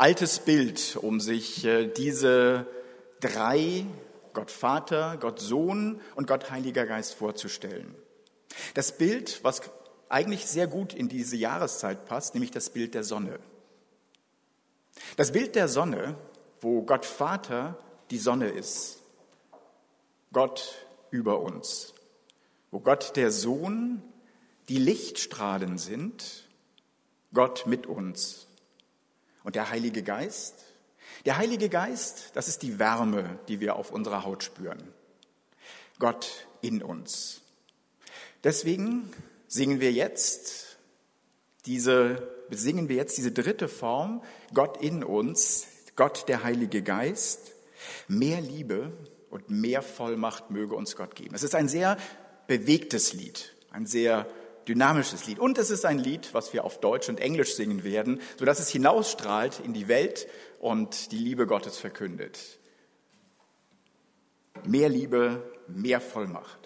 altes Bild, um sich äh, diese drei, Gott Vater, Gott Sohn und Gott Heiliger Geist vorzustellen. Das Bild, was eigentlich sehr gut in diese Jahreszeit passt, nämlich das Bild der Sonne. Das Bild der Sonne, wo Gott Vater die Sonne ist, Gott über uns, wo Gott der Sohn die Lichtstrahlen sind, Gott mit uns. Und der Heilige Geist, der Heilige Geist, das ist die Wärme, die wir auf unserer Haut spüren. Gott in uns. Deswegen singen wir jetzt diese, singen wir jetzt diese dritte Form, Gott in uns, Gott der Heilige Geist. Mehr Liebe und mehr Vollmacht möge uns Gott geben. Es ist ein sehr bewegtes Lied, ein sehr dynamisches Lied. Und es ist ein Lied, was wir auf Deutsch und Englisch singen werden, sodass es hinausstrahlt in die Welt und die Liebe Gottes verkündet. Mehr Liebe, mehr Vollmacht.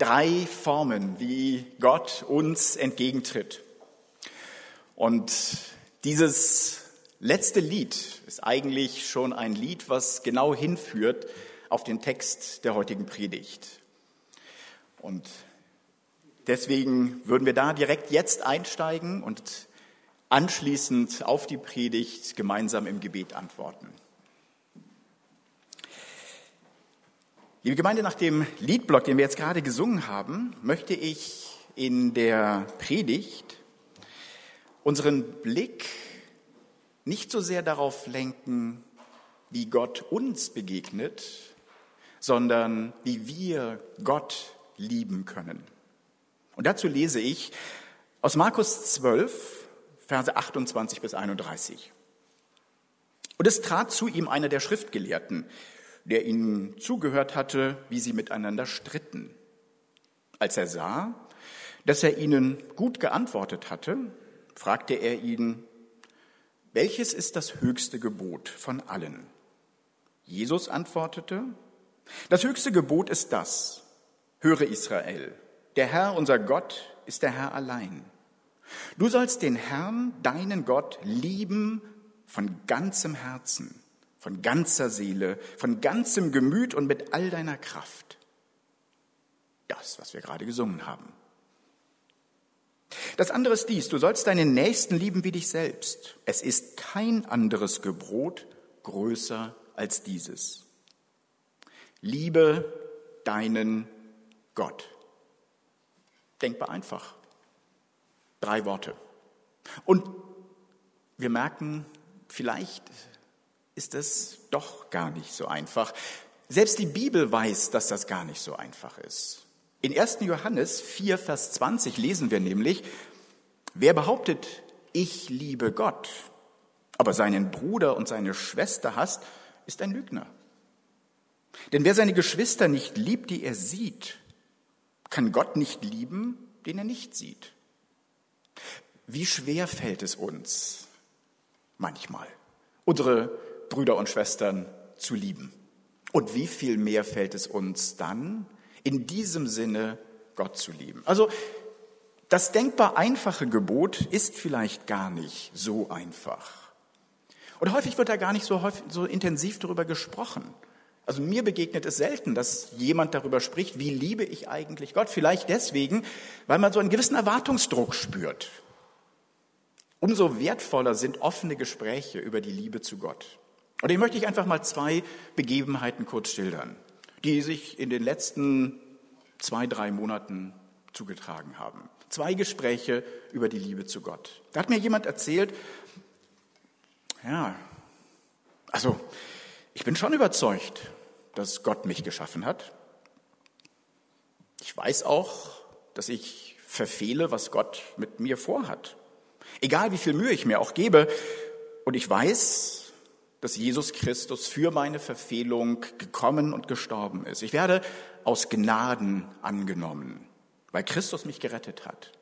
Drei Formen, wie Gott uns entgegentritt. Und dieses letzte Lied ist eigentlich schon ein Lied, was genau hinführt auf den Text der heutigen Predigt. Und deswegen würden wir da direkt jetzt einsteigen und anschließend auf die Predigt gemeinsam im Gebet antworten. Liebe Gemeinde, nach dem Liedblock, den wir jetzt gerade gesungen haben, möchte ich in der Predigt unseren Blick nicht so sehr darauf lenken, wie Gott uns begegnet, sondern wie wir Gott lieben können. Und dazu lese ich aus Markus 12, Verse 28 bis 31. Und es trat zu ihm einer der Schriftgelehrten, der ihnen zugehört hatte, wie sie miteinander stritten. Als er sah, dass er ihnen gut geantwortet hatte, fragte er ihn, welches ist das höchste Gebot von allen? Jesus antwortete, das höchste Gebot ist das, höre Israel, der Herr, unser Gott, ist der Herr allein. Du sollst den Herrn, deinen Gott, lieben von ganzem Herzen von ganzer Seele, von ganzem Gemüt und mit all deiner Kraft. Das, was wir gerade gesungen haben. Das andere ist dies, du sollst deinen Nächsten lieben wie dich selbst. Es ist kein anderes Gebot größer als dieses. Liebe deinen Gott. Denkbar einfach. Drei Worte. Und wir merken, vielleicht ist es doch gar nicht so einfach. Selbst die Bibel weiß, dass das gar nicht so einfach ist. In 1. Johannes 4, Vers 20 lesen wir nämlich, wer behauptet, ich liebe Gott, aber seinen Bruder und seine Schwester hasst, ist ein Lügner. Denn wer seine Geschwister nicht liebt, die er sieht, kann Gott nicht lieben, den er nicht sieht. Wie schwer fällt es uns manchmal, unsere Brüder und Schwestern zu lieben. Und wie viel mehr fällt es uns dann, in diesem Sinne Gott zu lieben? Also das denkbar einfache Gebot ist vielleicht gar nicht so einfach. Und häufig wird da gar nicht so, häufig, so intensiv darüber gesprochen. Also mir begegnet es selten, dass jemand darüber spricht, wie liebe ich eigentlich Gott. Vielleicht deswegen, weil man so einen gewissen Erwartungsdruck spürt. Umso wertvoller sind offene Gespräche über die Liebe zu Gott. Und ich möchte ich einfach mal zwei Begebenheiten kurz schildern, die sich in den letzten zwei, drei Monaten zugetragen haben. Zwei Gespräche über die Liebe zu Gott. Da hat mir jemand erzählt, ja, also ich bin schon überzeugt, dass Gott mich geschaffen hat. Ich weiß auch, dass ich verfehle, was Gott mit mir vorhat. Egal wie viel Mühe ich mir auch gebe. Und ich weiß, dass Jesus Christus für meine Verfehlung gekommen und gestorben ist. Ich werde aus Gnaden angenommen, weil Christus mich gerettet hat.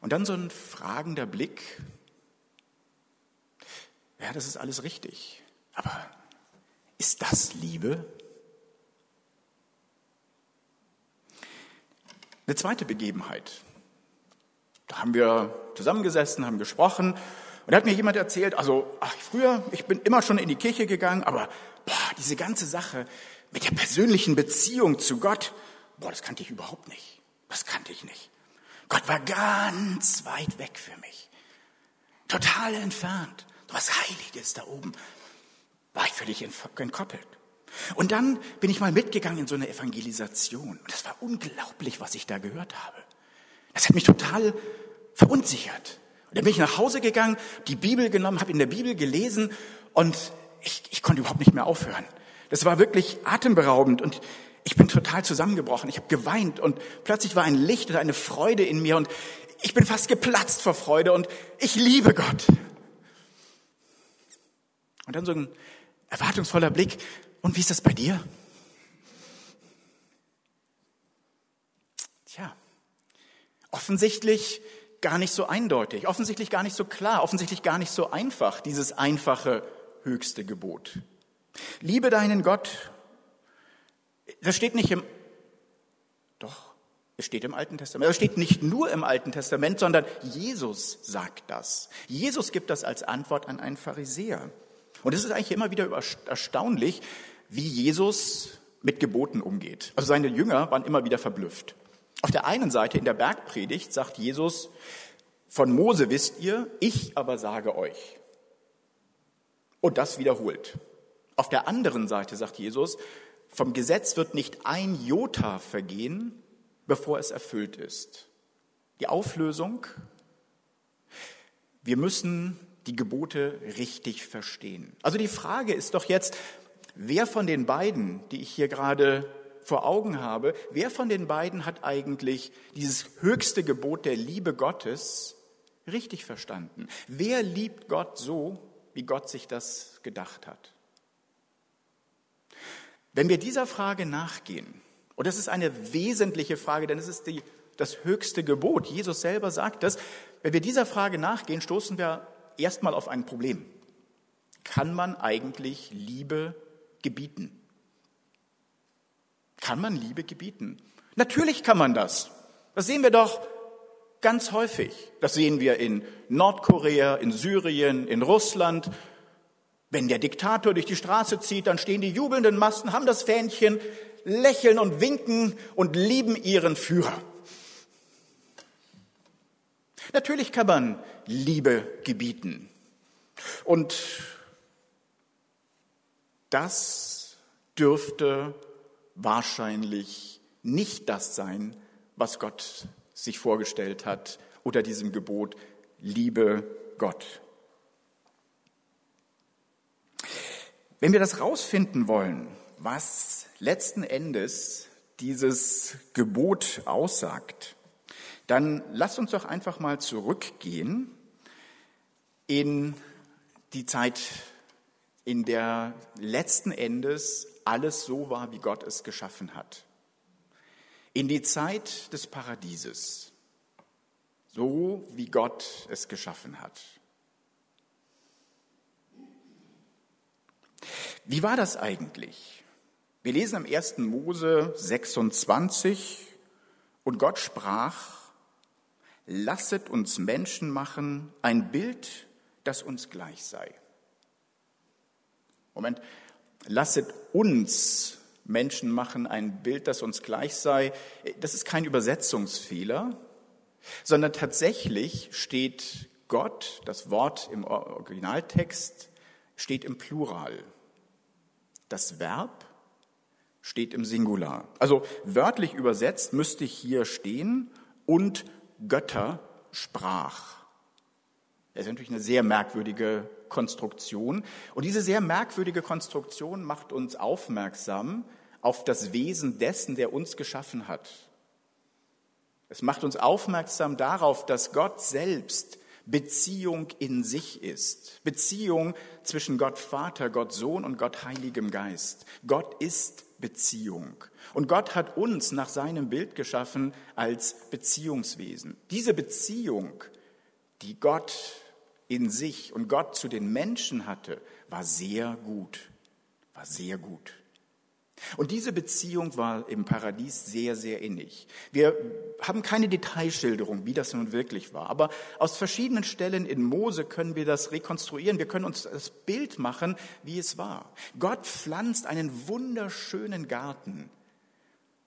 Und dann so ein fragender Blick. Ja, das ist alles richtig. Aber ist das Liebe? Eine zweite Begebenheit. Da haben wir zusammengesessen, haben gesprochen und da hat mir jemand erzählt, also ach, früher, ich bin immer schon in die Kirche gegangen, aber boah, diese ganze Sache mit der persönlichen Beziehung zu Gott, boah, das kannte ich überhaupt nicht. Das kannte ich nicht. Gott war ganz weit weg für mich. Total entfernt. So was Heiliges da oben. War ich völlig entkoppelt. Und dann bin ich mal mitgegangen in so eine Evangelisation. Und das war unglaublich, was ich da gehört habe. Das hat mich total verunsichert. Und dann bin ich nach Hause gegangen, die Bibel genommen, habe in der Bibel gelesen und ich, ich konnte überhaupt nicht mehr aufhören. Das war wirklich atemberaubend und ich bin total zusammengebrochen. Ich habe geweint und plötzlich war ein Licht und eine Freude in mir und ich bin fast geplatzt vor Freude und ich liebe Gott. Und dann so ein erwartungsvoller Blick. Und wie ist das bei dir? Tja, offensichtlich gar nicht so eindeutig, offensichtlich gar nicht so klar, offensichtlich gar nicht so einfach, dieses einfache höchste Gebot. Liebe deinen Gott. Das steht nicht im, doch, es steht im Alten Testament. Es steht nicht nur im Alten Testament, sondern Jesus sagt das. Jesus gibt das als Antwort an einen Pharisäer. Und es ist eigentlich immer wieder erstaunlich, wie Jesus mit Geboten umgeht. Also seine Jünger waren immer wieder verblüfft. Auf der einen Seite in der Bergpredigt sagt Jesus, von Mose wisst ihr, ich aber sage euch. Und das wiederholt. Auf der anderen Seite sagt Jesus, vom Gesetz wird nicht ein Jota vergehen, bevor es erfüllt ist. Die Auflösung, wir müssen die Gebote richtig verstehen. Also die Frage ist doch jetzt, wer von den beiden, die ich hier gerade vor Augen habe, wer von den beiden hat eigentlich dieses höchste Gebot der Liebe Gottes richtig verstanden? Wer liebt Gott so, wie Gott sich das gedacht hat? Wenn wir dieser Frage nachgehen, und das ist eine wesentliche Frage, denn es ist die, das höchste Gebot, Jesus selber sagt das, wenn wir dieser Frage nachgehen, stoßen wir erstmal auf ein Problem. Kann man eigentlich Liebe gebieten? Kann man Liebe gebieten? Natürlich kann man das. Das sehen wir doch ganz häufig. Das sehen wir in Nordkorea, in Syrien, in Russland. Wenn der Diktator durch die Straße zieht, dann stehen die jubelnden Massen, haben das Fähnchen, lächeln und winken und lieben ihren Führer. Natürlich kann man Liebe gebieten. Und das dürfte wahrscheinlich nicht das sein, was Gott sich vorgestellt hat unter diesem Gebot, liebe Gott. Wenn wir das rausfinden wollen, was letzten Endes dieses Gebot aussagt, dann lasst uns doch einfach mal zurückgehen in die Zeit, in der letzten Endes alles so war, wie Gott es geschaffen hat. In die Zeit des Paradieses, so wie Gott es geschaffen hat. Wie war das eigentlich? Wir lesen am 1. Mose 26 und Gott sprach, lasset uns Menschen machen, ein Bild, das uns gleich sei. Moment, lasset uns Menschen machen, ein Bild, das uns gleich sei. Das ist kein Übersetzungsfehler, sondern tatsächlich steht Gott, das Wort im Originaltext, steht im Plural. Das Verb steht im Singular. Also wörtlich übersetzt müsste hier stehen und Götter sprach. Das ist natürlich eine sehr merkwürdige Konstruktion. Und diese sehr merkwürdige Konstruktion macht uns aufmerksam auf das Wesen dessen, der uns geschaffen hat. Es macht uns aufmerksam darauf, dass Gott selbst Beziehung in sich ist. Beziehung zwischen Gott Vater, Gott Sohn und Gott Heiligem Geist. Gott ist Beziehung. Und Gott hat uns nach seinem Bild geschaffen als Beziehungswesen. Diese Beziehung, die Gott in sich und Gott zu den Menschen hatte, war sehr gut. War sehr gut. Und diese Beziehung war im Paradies sehr, sehr innig. Wir haben keine Detailschilderung, wie das nun wirklich war, aber aus verschiedenen Stellen in Mose können wir das rekonstruieren. Wir können uns das Bild machen, wie es war. Gott pflanzt einen wunderschönen Garten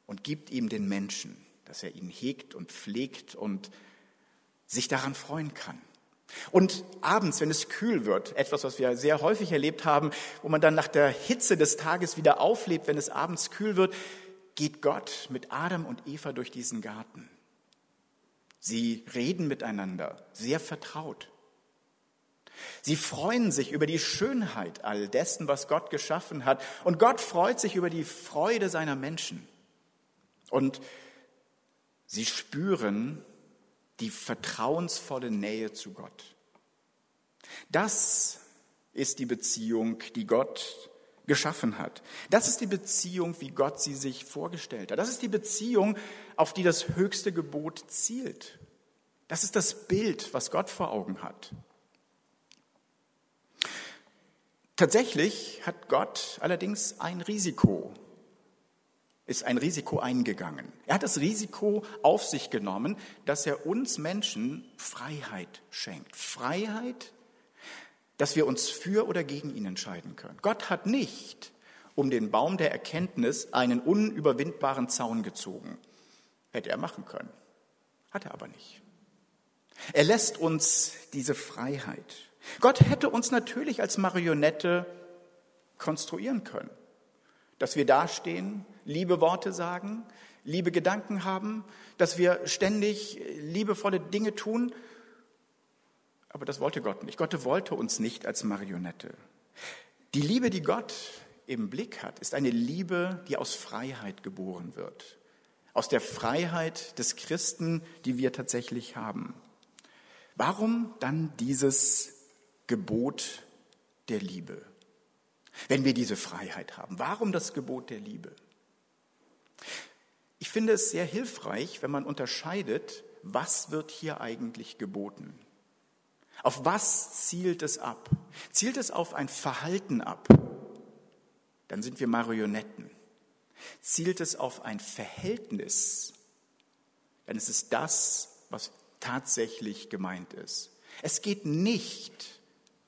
und gibt ihm den Menschen, dass er ihn hegt und pflegt und sich daran freuen kann. Und abends, wenn es kühl wird, etwas, was wir sehr häufig erlebt haben, wo man dann nach der Hitze des Tages wieder auflebt, wenn es abends kühl wird, geht Gott mit Adam und Eva durch diesen Garten. Sie reden miteinander, sehr vertraut. Sie freuen sich über die Schönheit all dessen, was Gott geschaffen hat. Und Gott freut sich über die Freude seiner Menschen. Und sie spüren, die vertrauensvolle Nähe zu Gott. Das ist die Beziehung, die Gott geschaffen hat. Das ist die Beziehung, wie Gott sie sich vorgestellt hat. Das ist die Beziehung, auf die das höchste Gebot zielt. Das ist das Bild, was Gott vor Augen hat. Tatsächlich hat Gott allerdings ein Risiko ist ein Risiko eingegangen. Er hat das Risiko auf sich genommen, dass er uns Menschen Freiheit schenkt. Freiheit, dass wir uns für oder gegen ihn entscheiden können. Gott hat nicht um den Baum der Erkenntnis einen unüberwindbaren Zaun gezogen. Hätte er machen können. Hat er aber nicht. Er lässt uns diese Freiheit. Gott hätte uns natürlich als Marionette konstruieren können dass wir dastehen, liebe Worte sagen, liebe Gedanken haben, dass wir ständig liebevolle Dinge tun. Aber das wollte Gott nicht. Gott wollte uns nicht als Marionette. Die Liebe, die Gott im Blick hat, ist eine Liebe, die aus Freiheit geboren wird. Aus der Freiheit des Christen, die wir tatsächlich haben. Warum dann dieses Gebot der Liebe? wenn wir diese Freiheit haben? Warum das Gebot der Liebe? Ich finde es sehr hilfreich, wenn man unterscheidet, was wird hier eigentlich geboten? Auf was zielt es ab? Zielt es auf ein Verhalten ab? Dann sind wir Marionetten. Zielt es auf ein Verhältnis? Dann ist es das, was tatsächlich gemeint ist. Es geht nicht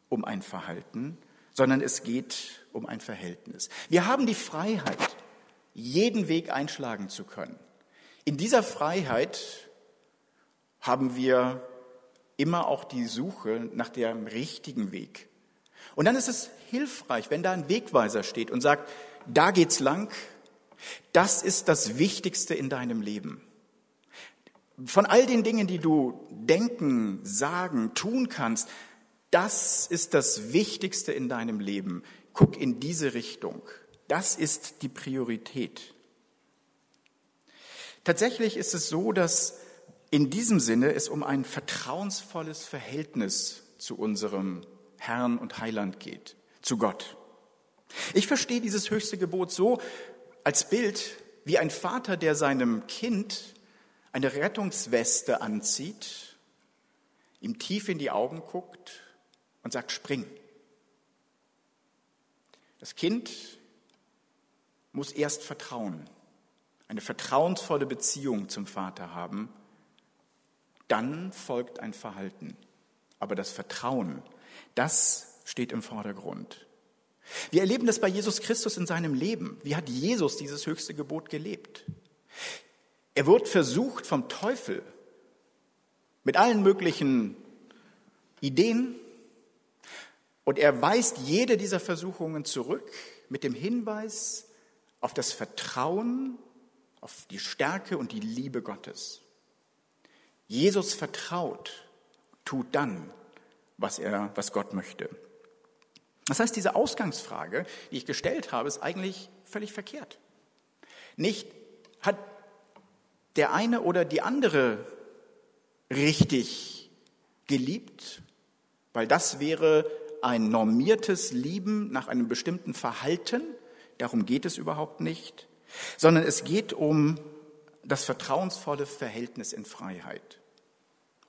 um ein Verhalten, sondern es geht um ein Verhältnis. Wir haben die Freiheit, jeden Weg einschlagen zu können. In dieser Freiheit haben wir immer auch die Suche nach dem richtigen Weg. Und dann ist es hilfreich, wenn da ein Wegweiser steht und sagt, da geht's lang, das ist das Wichtigste in deinem Leben. Von all den Dingen, die du denken, sagen, tun kannst, das ist das Wichtigste in deinem Leben. Guck in diese Richtung. Das ist die Priorität. Tatsächlich ist es so, dass in diesem Sinne es um ein vertrauensvolles Verhältnis zu unserem Herrn und Heiland geht, zu Gott. Ich verstehe dieses höchste Gebot so als Bild wie ein Vater, der seinem Kind eine Rettungsweste anzieht, ihm tief in die Augen guckt und sagt, spring. Das Kind muss erst vertrauen, eine vertrauensvolle Beziehung zum Vater haben, dann folgt ein Verhalten. Aber das Vertrauen, das steht im Vordergrund. Wir erleben das bei Jesus Christus in seinem Leben. Wie hat Jesus dieses höchste Gebot gelebt? Er wird versucht vom Teufel mit allen möglichen Ideen, und er weist jede dieser Versuchungen zurück mit dem Hinweis auf das Vertrauen, auf die Stärke und die Liebe Gottes. Jesus vertraut, tut dann, was er, was Gott möchte. Das heißt, diese Ausgangsfrage, die ich gestellt habe, ist eigentlich völlig verkehrt. Nicht hat der eine oder die andere richtig geliebt, weil das wäre ein normiertes Lieben nach einem bestimmten Verhalten. Darum geht es überhaupt nicht, sondern es geht um das vertrauensvolle Verhältnis in Freiheit.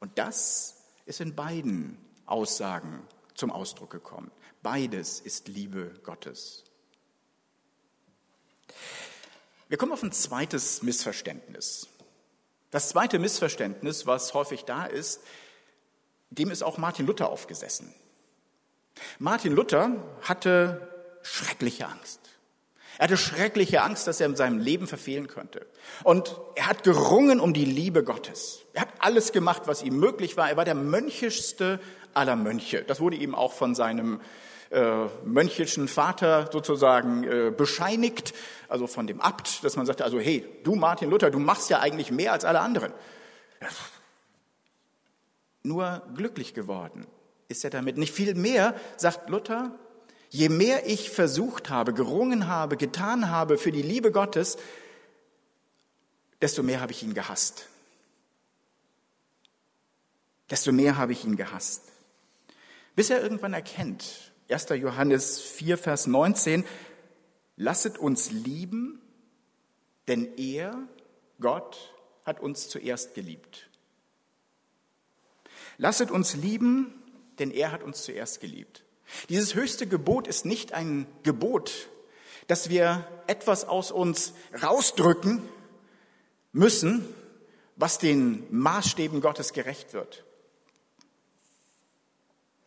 Und das ist in beiden Aussagen zum Ausdruck gekommen. Beides ist Liebe Gottes. Wir kommen auf ein zweites Missverständnis. Das zweite Missverständnis, was häufig da ist, dem ist auch Martin Luther aufgesessen. Martin Luther hatte schreckliche Angst. Er hatte schreckliche Angst, dass er in seinem Leben verfehlen könnte. Und er hat gerungen um die Liebe Gottes. Er hat alles gemacht, was ihm möglich war. Er war der mönchischste aller Mönche. Das wurde ihm auch von seinem äh, mönchischen Vater sozusagen äh, bescheinigt, also von dem Abt, dass man sagte, also hey, du Martin Luther, du machst ja eigentlich mehr als alle anderen. Nur glücklich geworden ist er damit. Nicht viel mehr, sagt Luther, Je mehr ich versucht habe, gerungen habe, getan habe für die Liebe Gottes, desto mehr habe ich ihn gehasst. Desto mehr habe ich ihn gehasst. Bis er irgendwann erkennt, 1. Johannes 4, Vers 19, lasset uns lieben, denn er, Gott, hat uns zuerst geliebt. Lasset uns lieben, denn er hat uns zuerst geliebt. Dieses höchste Gebot ist nicht ein Gebot, dass wir etwas aus uns rausdrücken müssen, was den Maßstäben Gottes gerecht wird.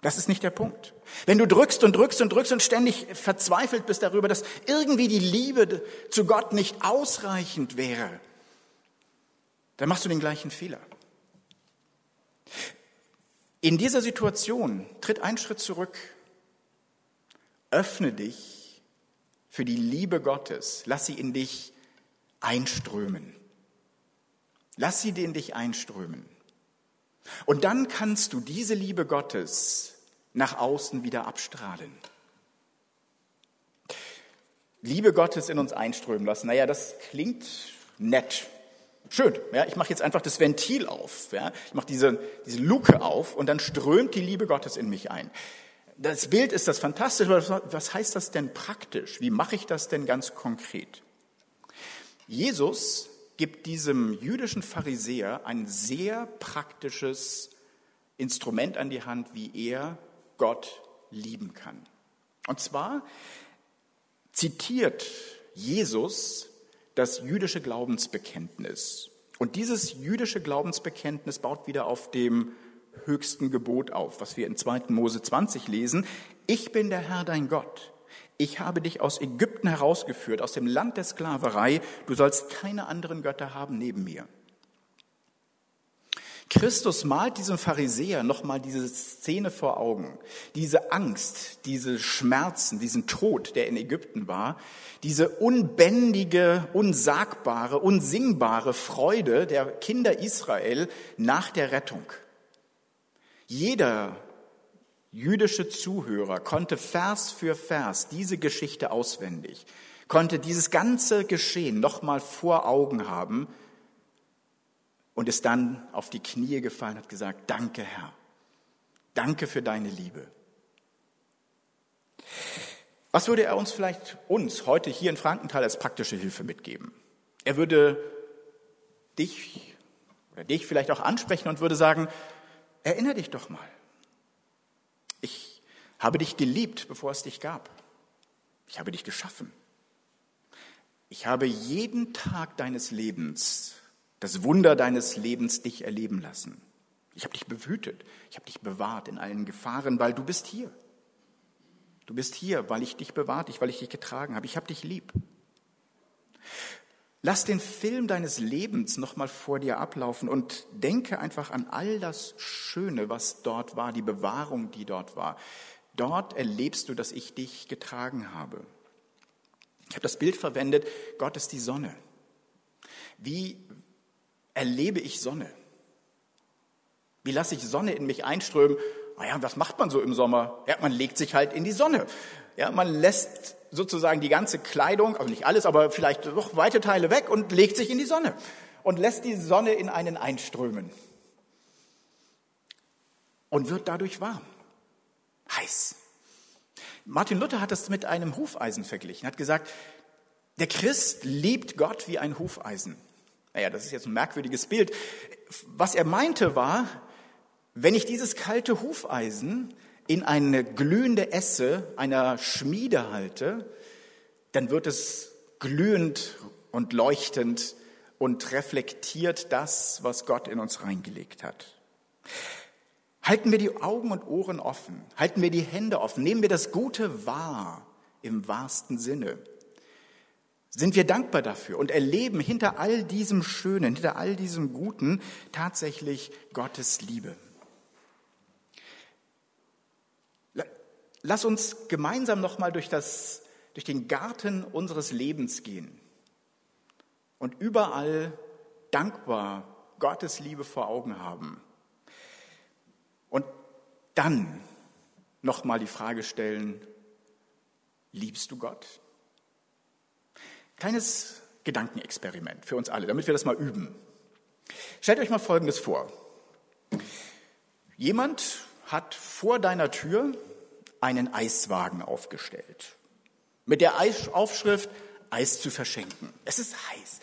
Das ist nicht der Punkt. Wenn du drückst und drückst und drückst und ständig verzweifelt bist darüber, dass irgendwie die Liebe zu Gott nicht ausreichend wäre, dann machst du den gleichen Fehler. In dieser Situation tritt ein Schritt zurück Öffne dich für die Liebe Gottes. Lass sie in dich einströmen. Lass sie in dich einströmen. Und dann kannst du diese Liebe Gottes nach außen wieder abstrahlen. Liebe Gottes in uns einströmen lassen. Naja, das klingt nett. Schön. Ja, ich mache jetzt einfach das Ventil auf. Ja, ich mache diese, diese Luke auf und dann strömt die Liebe Gottes in mich ein das Bild ist das fantastisch, aber was heißt das denn praktisch? Wie mache ich das denn ganz konkret? Jesus gibt diesem jüdischen Pharisäer ein sehr praktisches Instrument an die Hand, wie er Gott lieben kann. Und zwar zitiert Jesus das jüdische Glaubensbekenntnis. Und dieses jüdische Glaubensbekenntnis baut wieder auf dem höchsten Gebot auf, was wir in 2. Mose 20 lesen. Ich bin der Herr dein Gott. Ich habe dich aus Ägypten herausgeführt, aus dem Land der Sklaverei. Du sollst keine anderen Götter haben neben mir. Christus malt diesem Pharisäer nochmal diese Szene vor Augen. Diese Angst, diese Schmerzen, diesen Tod, der in Ägypten war, diese unbändige, unsagbare, unsingbare Freude der Kinder Israel nach der Rettung. Jeder jüdische Zuhörer konnte Vers für Vers diese Geschichte auswendig, konnte dieses ganze Geschehen nochmal vor Augen haben und ist dann auf die Knie gefallen und hat gesagt, danke Herr, danke für deine Liebe. Was würde er uns vielleicht uns heute hier in Frankenthal als praktische Hilfe mitgeben? Er würde dich oder dich vielleicht auch ansprechen und würde sagen, Erinnere dich doch mal. Ich habe dich geliebt, bevor es dich gab. Ich habe dich geschaffen. Ich habe jeden Tag deines Lebens, das Wunder deines Lebens dich erleben lassen. Ich habe dich behütet, ich habe dich bewahrt in allen Gefahren, weil du bist hier. Du bist hier, weil ich dich bewahrt, weil ich dich getragen habe. Ich habe dich lieb. Lass den Film deines Lebens nochmal vor dir ablaufen und denke einfach an all das Schöne, was dort war, die Bewahrung, die dort war. Dort erlebst du, dass ich dich getragen habe. Ich habe das Bild verwendet, Gott ist die Sonne. Wie erlebe ich Sonne? Wie lasse ich Sonne in mich einströmen? Naja, was macht man so im Sommer? Ja, man legt sich halt in die Sonne. Ja, man lässt sozusagen die ganze Kleidung, also nicht alles, aber vielleicht doch weite Teile weg und legt sich in die Sonne und lässt die Sonne in einen einströmen. und wird dadurch warm, heiß. Martin Luther hat das mit einem Hufeisen verglichen, hat gesagt, der Christ liebt Gott wie ein Hufeisen. Naja, das ist jetzt ein merkwürdiges Bild. Was er meinte war, wenn ich dieses kalte Hufeisen in eine glühende Esse einer Schmiede halte, dann wird es glühend und leuchtend und reflektiert das, was Gott in uns reingelegt hat. Halten wir die Augen und Ohren offen, halten wir die Hände offen, nehmen wir das Gute wahr im wahrsten Sinne. Sind wir dankbar dafür und erleben hinter all diesem Schönen, hinter all diesem Guten tatsächlich Gottes Liebe. Lass uns gemeinsam nochmal durch, das, durch den Garten unseres Lebens gehen und überall dankbar Gottes Liebe vor Augen haben. Und dann nochmal die Frage stellen, liebst du Gott? Kleines Gedankenexperiment für uns alle, damit wir das mal üben. Stellt euch mal Folgendes vor. Jemand hat vor deiner Tür einen Eiswagen aufgestellt. Mit der Aufschrift Eis zu verschenken. Es ist heiß.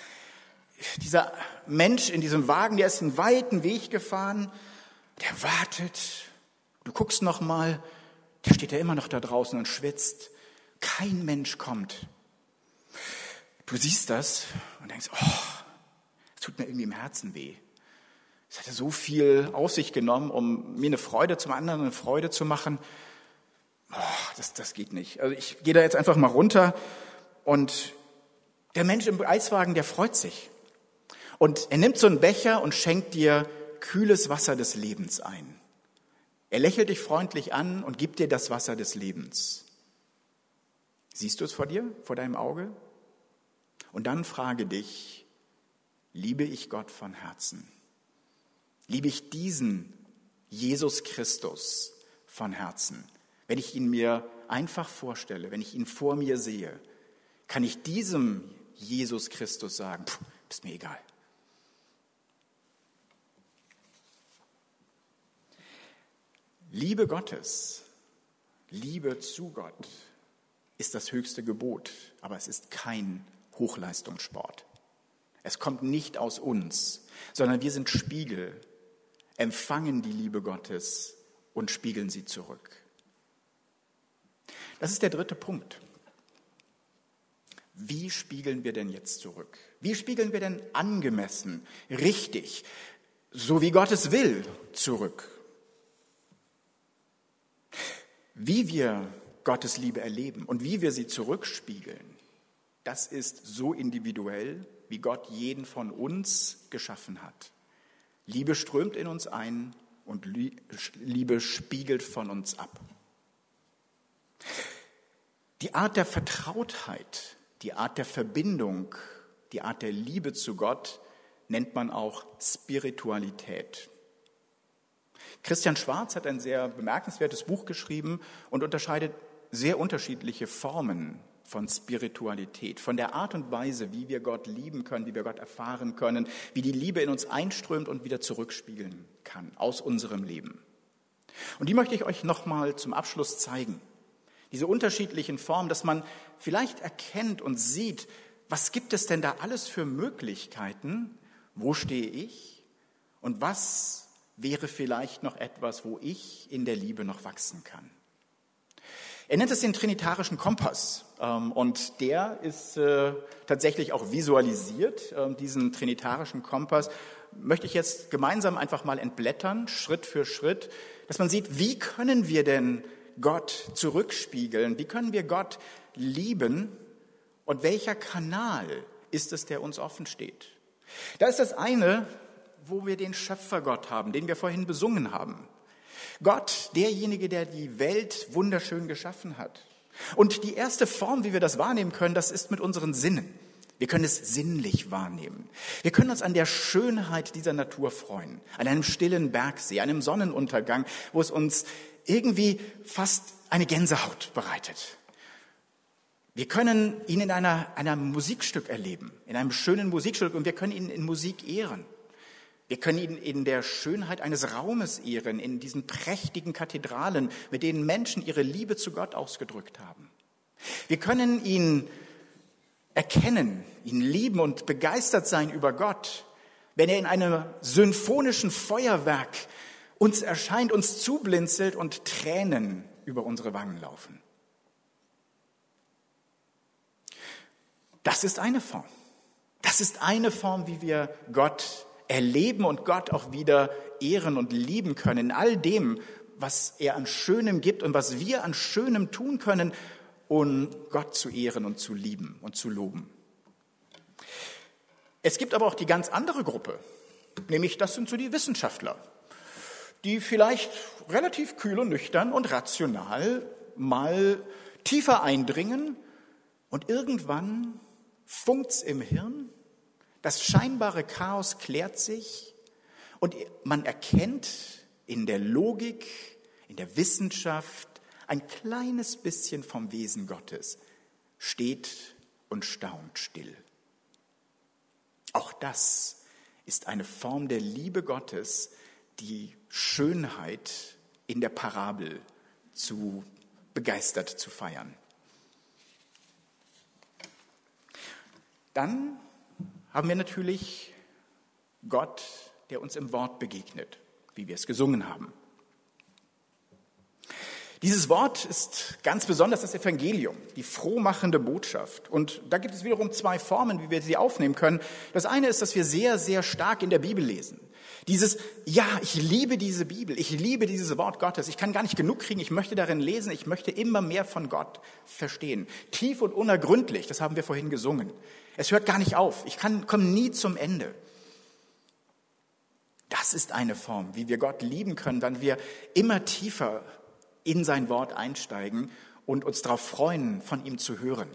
Dieser Mensch in diesem Wagen, der ist einen weiten Weg gefahren, der wartet. Du guckst noch mal, der steht ja immer noch da draußen und schwitzt. Kein Mensch kommt. Du siehst das und denkst, oh, es tut mir irgendwie im Herzen weh. Es hat so viel auf sich genommen, um mir eine Freude zum anderen eine Freude zu machen. Das, das geht nicht. Also ich gehe da jetzt einfach mal runter und der Mensch im Eiswagen, der freut sich. Und er nimmt so einen Becher und schenkt dir kühles Wasser des Lebens ein. Er lächelt dich freundlich an und gibt dir das Wasser des Lebens. Siehst du es vor dir, vor deinem Auge? Und dann frage dich, liebe ich Gott von Herzen? Liebe ich diesen Jesus Christus von Herzen? Wenn ich ihn mir einfach vorstelle, wenn ich ihn vor mir sehe, kann ich diesem Jesus Christus sagen, pff, ist mir egal. Liebe Gottes, Liebe zu Gott ist das höchste Gebot, aber es ist kein Hochleistungssport. Es kommt nicht aus uns, sondern wir sind Spiegel, empfangen die Liebe Gottes und spiegeln sie zurück. Das ist der dritte Punkt. Wie spiegeln wir denn jetzt zurück? Wie spiegeln wir denn angemessen, richtig, so wie Gott es will, zurück? Wie wir Gottes Liebe erleben und wie wir sie zurückspiegeln, das ist so individuell, wie Gott jeden von uns geschaffen hat. Liebe strömt in uns ein und Liebe spiegelt von uns ab. Die Art der Vertrautheit, die Art der Verbindung, die Art der Liebe zu Gott nennt man auch Spiritualität. Christian Schwarz hat ein sehr bemerkenswertes Buch geschrieben und unterscheidet sehr unterschiedliche Formen von Spiritualität, von der Art und Weise, wie wir Gott lieben können, wie wir Gott erfahren können, wie die Liebe in uns einströmt und wieder zurückspiegeln kann aus unserem Leben. Und die möchte ich euch nochmal zum Abschluss zeigen diese unterschiedlichen Formen, dass man vielleicht erkennt und sieht, was gibt es denn da alles für Möglichkeiten? Wo stehe ich? Und was wäre vielleicht noch etwas, wo ich in der Liebe noch wachsen kann? Er nennt es den trinitarischen Kompass ähm, und der ist äh, tatsächlich auch visualisiert. Ähm, diesen trinitarischen Kompass möchte ich jetzt gemeinsam einfach mal entblättern, Schritt für Schritt, dass man sieht, wie können wir denn Gott zurückspiegeln? Wie können wir Gott lieben? Und welcher Kanal ist es, der uns offen steht? Da ist das eine, wo wir den Schöpfergott haben, den wir vorhin besungen haben. Gott, derjenige, der die Welt wunderschön geschaffen hat. Und die erste Form, wie wir das wahrnehmen können, das ist mit unseren Sinnen. Wir können es sinnlich wahrnehmen. Wir können uns an der Schönheit dieser Natur freuen, an einem stillen Bergsee, einem Sonnenuntergang, wo es uns irgendwie fast eine Gänsehaut bereitet. Wir können ihn in einer, einer Musikstück erleben, in einem schönen Musikstück und wir können ihn in Musik ehren. Wir können ihn in der Schönheit eines Raumes ehren, in diesen prächtigen Kathedralen, mit denen Menschen ihre Liebe zu Gott ausgedrückt haben. Wir können ihn erkennen, ihn lieben und begeistert sein über Gott, wenn er in einem symphonischen Feuerwerk uns erscheint, uns zublinzelt und Tränen über unsere Wangen laufen. Das ist eine Form. Das ist eine Form, wie wir Gott erleben und Gott auch wieder ehren und lieben können in all dem, was er an Schönem gibt und was wir an Schönem tun können, um Gott zu ehren und zu lieben und zu loben. Es gibt aber auch die ganz andere Gruppe, nämlich das sind so die Wissenschaftler, die vielleicht relativ kühl und nüchtern und rational mal tiefer eindringen und irgendwann funkt's im Hirn, das scheinbare Chaos klärt sich und man erkennt in der Logik, in der Wissenschaft ein kleines bisschen vom Wesen Gottes, steht und staunt still. Auch das ist eine Form der Liebe Gottes, die Schönheit in der Parabel zu begeistert zu feiern. Dann haben wir natürlich Gott, der uns im Wort begegnet, wie wir es gesungen haben. Dieses Wort ist ganz besonders das Evangelium, die frohmachende Botschaft. Und da gibt es wiederum zwei Formen, wie wir sie aufnehmen können. Das eine ist, dass wir sehr, sehr stark in der Bibel lesen. Dieses, ja, ich liebe diese Bibel, ich liebe dieses Wort Gottes, ich kann gar nicht genug kriegen, ich möchte darin lesen, ich möchte immer mehr von Gott verstehen. Tief und unergründlich, das haben wir vorhin gesungen. Es hört gar nicht auf, ich kann, komme nie zum Ende. Das ist eine Form, wie wir Gott lieben können, wenn wir immer tiefer in sein Wort einsteigen und uns darauf freuen, von ihm zu hören.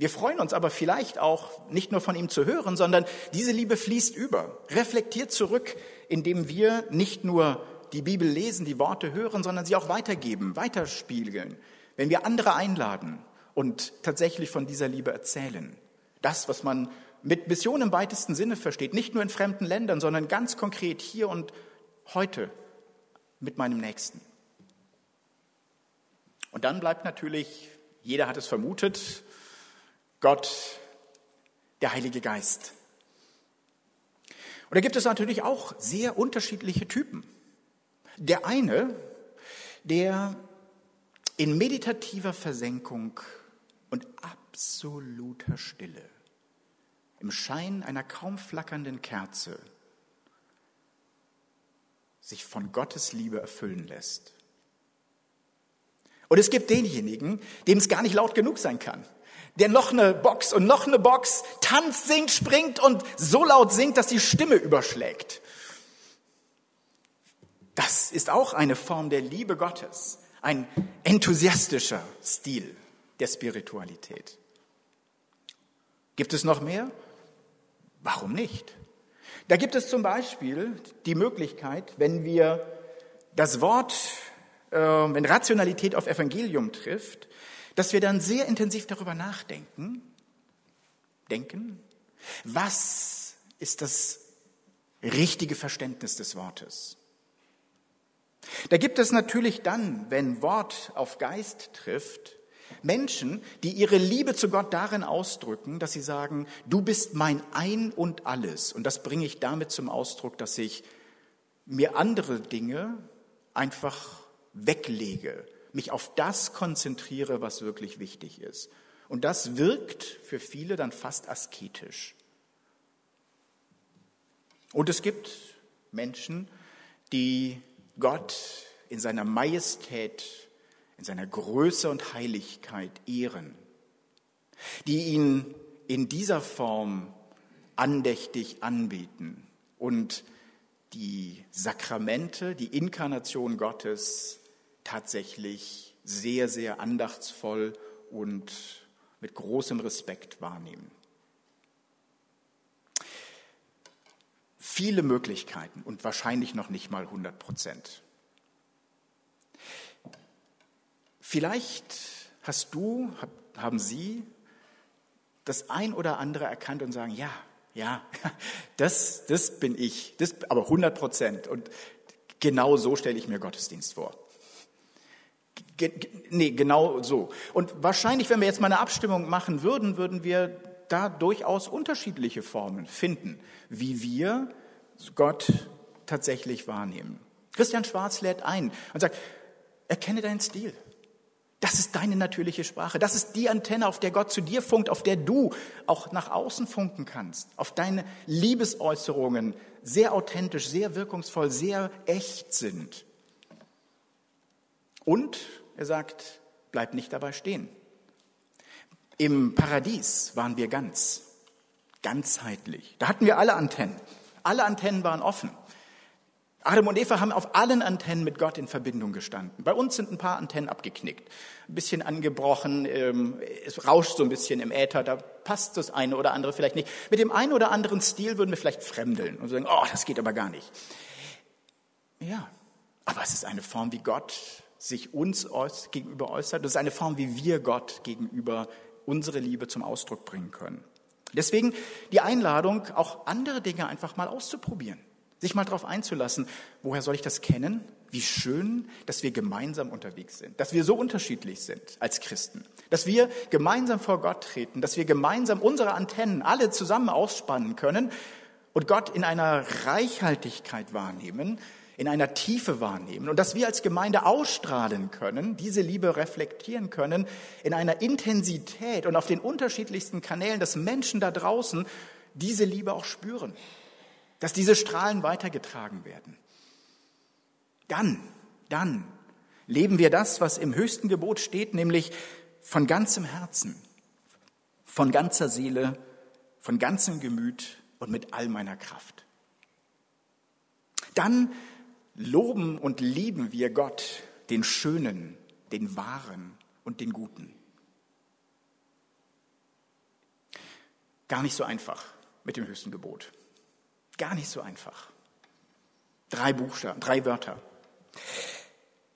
Wir freuen uns aber vielleicht auch nicht nur von ihm zu hören, sondern diese Liebe fließt über, reflektiert zurück, indem wir nicht nur die Bibel lesen, die Worte hören, sondern sie auch weitergeben, weiterspiegeln, wenn wir andere einladen und tatsächlich von dieser Liebe erzählen. Das, was man mit Mission im weitesten Sinne versteht, nicht nur in fremden Ländern, sondern ganz konkret hier und heute mit meinem Nächsten. Und dann bleibt natürlich, jeder hat es vermutet, Gott, der Heilige Geist. Und da gibt es natürlich auch sehr unterschiedliche Typen. Der eine, der in meditativer Versenkung und absoluter Stille, im Schein einer kaum flackernden Kerze, sich von Gottes Liebe erfüllen lässt. Und es gibt denjenigen, dem es gar nicht laut genug sein kann, der noch eine Box und noch eine Box tanzt, singt, springt und so laut singt, dass die Stimme überschlägt. Das ist auch eine Form der Liebe Gottes, ein enthusiastischer Stil der Spiritualität. Gibt es noch mehr? Warum nicht? Da gibt es zum Beispiel die Möglichkeit, wenn wir das Wort ähm, wenn Rationalität auf Evangelium trifft, dass wir dann sehr intensiv darüber nachdenken, denken, was ist das richtige Verständnis des Wortes? Da gibt es natürlich dann, wenn Wort auf Geist trifft, Menschen, die ihre Liebe zu Gott darin ausdrücken, dass sie sagen, du bist mein Ein und alles. Und das bringe ich damit zum Ausdruck, dass ich mir andere Dinge einfach weglege, mich auf das konzentriere, was wirklich wichtig ist. Und das wirkt für viele dann fast asketisch. Und es gibt Menschen, die Gott in seiner Majestät, in seiner Größe und Heiligkeit ehren, die ihn in dieser Form andächtig anbeten und die Sakramente, die Inkarnation Gottes tatsächlich sehr, sehr andachtsvoll und mit großem Respekt wahrnehmen. Viele Möglichkeiten und wahrscheinlich noch nicht mal 100 Prozent. Vielleicht hast du, haben Sie das ein oder andere erkannt und sagen, ja, ja, das, das bin ich, das, aber 100 Prozent. Und genau so stelle ich mir Gottesdienst vor. Ge, nee, genau so. Und wahrscheinlich, wenn wir jetzt mal eine Abstimmung machen würden, würden wir da durchaus unterschiedliche Formen finden, wie wir Gott tatsächlich wahrnehmen. Christian Schwarz lädt ein und sagt, erkenne deinen Stil. Das ist deine natürliche Sprache. Das ist die Antenne, auf der Gott zu dir funkt, auf der du auch nach außen funken kannst. Auf deine Liebesäußerungen sehr authentisch, sehr wirkungsvoll, sehr echt sind. Und er sagt, bleib nicht dabei stehen. Im Paradies waren wir ganz, ganzheitlich. Da hatten wir alle Antennen. Alle Antennen waren offen. Adam und Eva haben auf allen Antennen mit Gott in Verbindung gestanden. Bei uns sind ein paar Antennen abgeknickt, ein bisschen angebrochen, ähm, es rauscht so ein bisschen im Äther, da passt das eine oder andere vielleicht nicht. Mit dem einen oder anderen Stil würden wir vielleicht fremdeln und sagen, oh, das geht aber gar nicht. Ja, aber es ist eine Form, wie Gott sich uns gegenüber äußert. Das ist eine Form, wie wir Gott gegenüber unsere Liebe zum Ausdruck bringen können. Deswegen die Einladung, auch andere Dinge einfach mal auszuprobieren sich mal darauf einzulassen, woher soll ich das kennen? Wie schön, dass wir gemeinsam unterwegs sind, dass wir so unterschiedlich sind als Christen, dass wir gemeinsam vor Gott treten, dass wir gemeinsam unsere Antennen alle zusammen ausspannen können und Gott in einer Reichhaltigkeit wahrnehmen, in einer Tiefe wahrnehmen und dass wir als Gemeinde ausstrahlen können, diese Liebe reflektieren können in einer Intensität und auf den unterschiedlichsten Kanälen, dass Menschen da draußen diese Liebe auch spüren dass diese Strahlen weitergetragen werden. Dann, dann leben wir das, was im höchsten Gebot steht, nämlich von ganzem Herzen, von ganzer Seele, von ganzem Gemüt und mit all meiner Kraft. Dann loben und lieben wir Gott, den Schönen, den Wahren und den Guten. Gar nicht so einfach mit dem höchsten Gebot. Gar nicht so einfach. Drei Buchstaben, drei Wörter.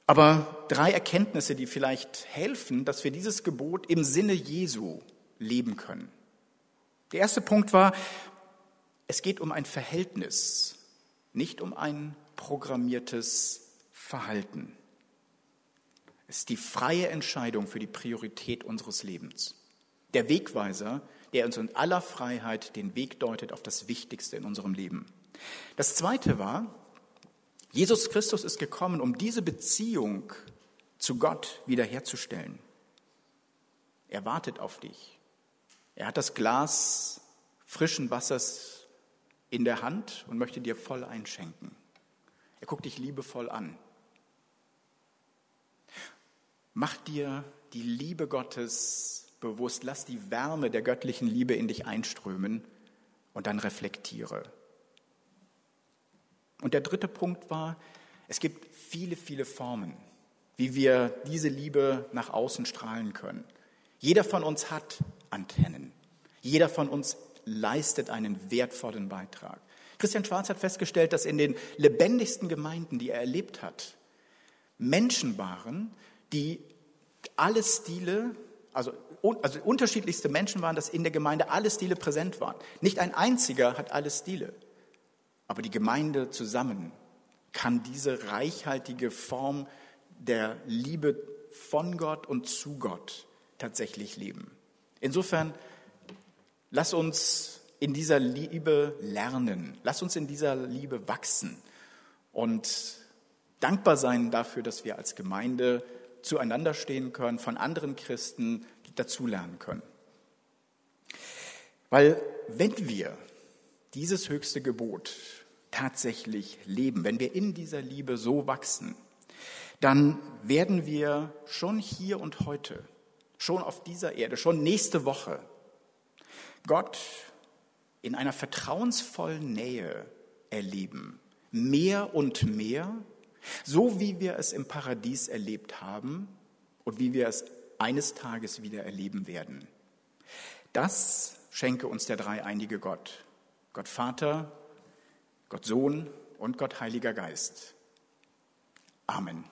Aber drei Erkenntnisse, die vielleicht helfen, dass wir dieses Gebot im Sinne Jesu leben können. Der erste Punkt war, es geht um ein Verhältnis, nicht um ein programmiertes Verhalten. Es ist die freie Entscheidung für die Priorität unseres Lebens. Der Wegweiser der uns in aller Freiheit den Weg deutet auf das Wichtigste in unserem Leben. Das Zweite war, Jesus Christus ist gekommen, um diese Beziehung zu Gott wiederherzustellen. Er wartet auf dich. Er hat das Glas frischen Wassers in der Hand und möchte dir voll einschenken. Er guckt dich liebevoll an. Mach dir die Liebe Gottes bewusst, lass die Wärme der göttlichen Liebe in dich einströmen und dann reflektiere. Und der dritte Punkt war, es gibt viele, viele Formen, wie wir diese Liebe nach außen strahlen können. Jeder von uns hat Antennen. Jeder von uns leistet einen wertvollen Beitrag. Christian Schwarz hat festgestellt, dass in den lebendigsten Gemeinden, die er erlebt hat, Menschen waren, die alle Stile, also also unterschiedlichste Menschen waren, dass in der Gemeinde alle Stile präsent waren. Nicht ein einziger hat alle Stile, aber die Gemeinde zusammen kann diese reichhaltige Form der Liebe von Gott und zu Gott tatsächlich leben. Insofern, lass uns in dieser Liebe lernen, lass uns in dieser Liebe wachsen und dankbar sein dafür, dass wir als Gemeinde zueinander stehen können, von anderen Christen dazulernen können. Weil wenn wir dieses höchste Gebot tatsächlich leben, wenn wir in dieser Liebe so wachsen, dann werden wir schon hier und heute, schon auf dieser Erde, schon nächste Woche Gott in einer vertrauensvollen Nähe erleben. Mehr und mehr, so wie wir es im Paradies erlebt haben und wie wir es eines Tages wieder erleben werden. Das schenke uns der dreieinige Gott, Gott Vater, Gott Sohn und Gott Heiliger Geist. Amen.